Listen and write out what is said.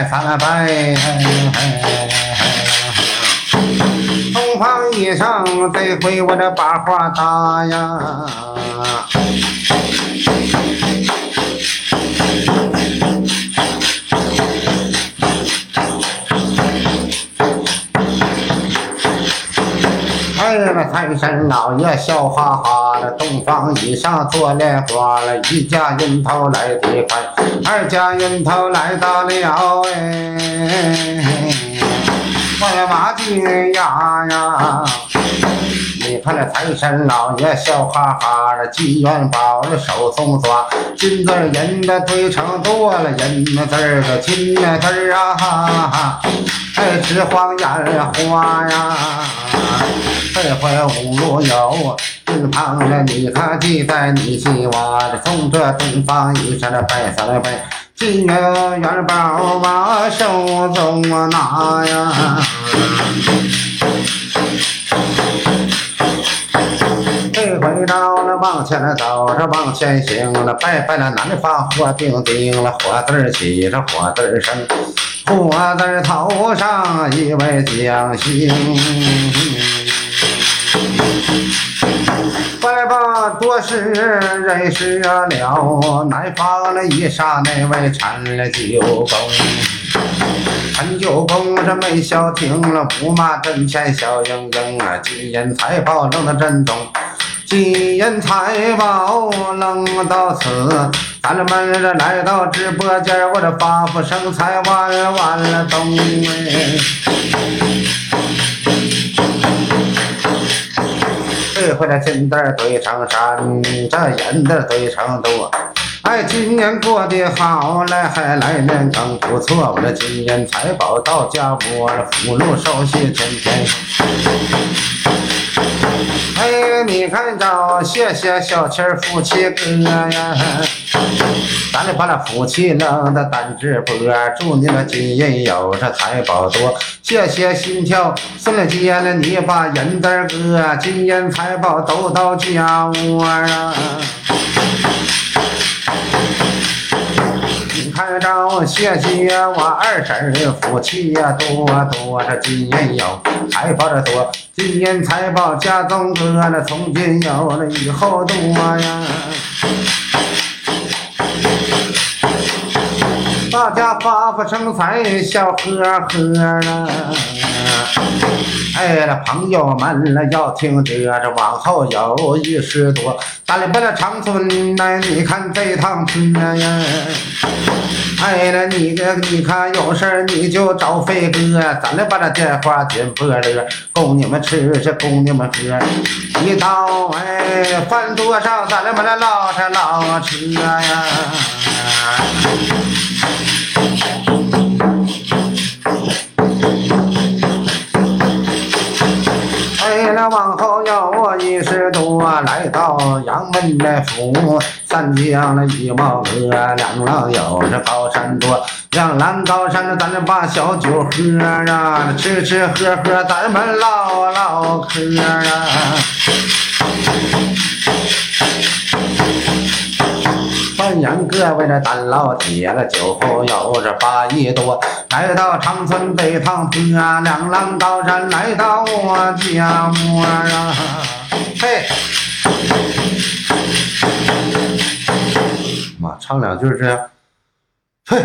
拜三了拜。东方衣裳，这回我这把话打呀。哎呀，那财神老爷笑哈哈了，东方以上做莲花了，一家人头来得快，二家人头来到了哎，我的妈呀呀！你看那财神老爷笑哈哈的，金元宝的手中抓，金字银的堆成多了，银子儿个金字儿啊，哈哈，哎，纸黄眼花呀。这回五路有身旁的，你可记在你心窝的，从这东方一上的拜三拜，金元宝往手中拿呀。往前走着往前行了，拜拜了南方火丁丁了，火字儿起这火字儿生，火字儿头上一位将星。拜吧，多时认识了，南方那一刹那位陈了九公，陈九公这没消停了，不骂阵前笑盈盈啊，金银财宝扔得真重，金银财宝扔到此，咱们这来到直播间，我这发福生财万万了东哎。这回的金蛋堆成山，这银子堆成多。哎，今年过得好嘞，还来年更不错。我这金银财宝到家窝，福禄寿喜天天哎，你看着，谢谢小七儿夫妻哥呀。咱得把那福气弄的单直播，祝你那金银有，这财宝多。谢谢心跳，送了姐了，你把银子哥，金银财宝都到家窝啊。看着，谢谢我二婶福气呀多多，这金银有，财宝的多，金银财宝家中多，那从今有了以后多呀。大家发发生财，笑呵呵了。哎，那朋友们了要听着，这往后有一十多。咱里边的长春来，你看这趟车呀。哎，那你个你看有事你就找飞哥，咱来把这电话点拨了，供你们吃是供你们喝。一到哎饭桌上，咱来把那唠着唠车呀。我一十多，来到杨门的府，三江的一毛哥，两老友这高山多，两浪高山咱这把小酒喝啊，吃吃喝喝咱们唠唠嗑啊。欢迎各位的单老铁了，酒后有这八亿多，来到长春北趟坡，两浪高山来到我家窝啊，他们俩就是这样。嘿。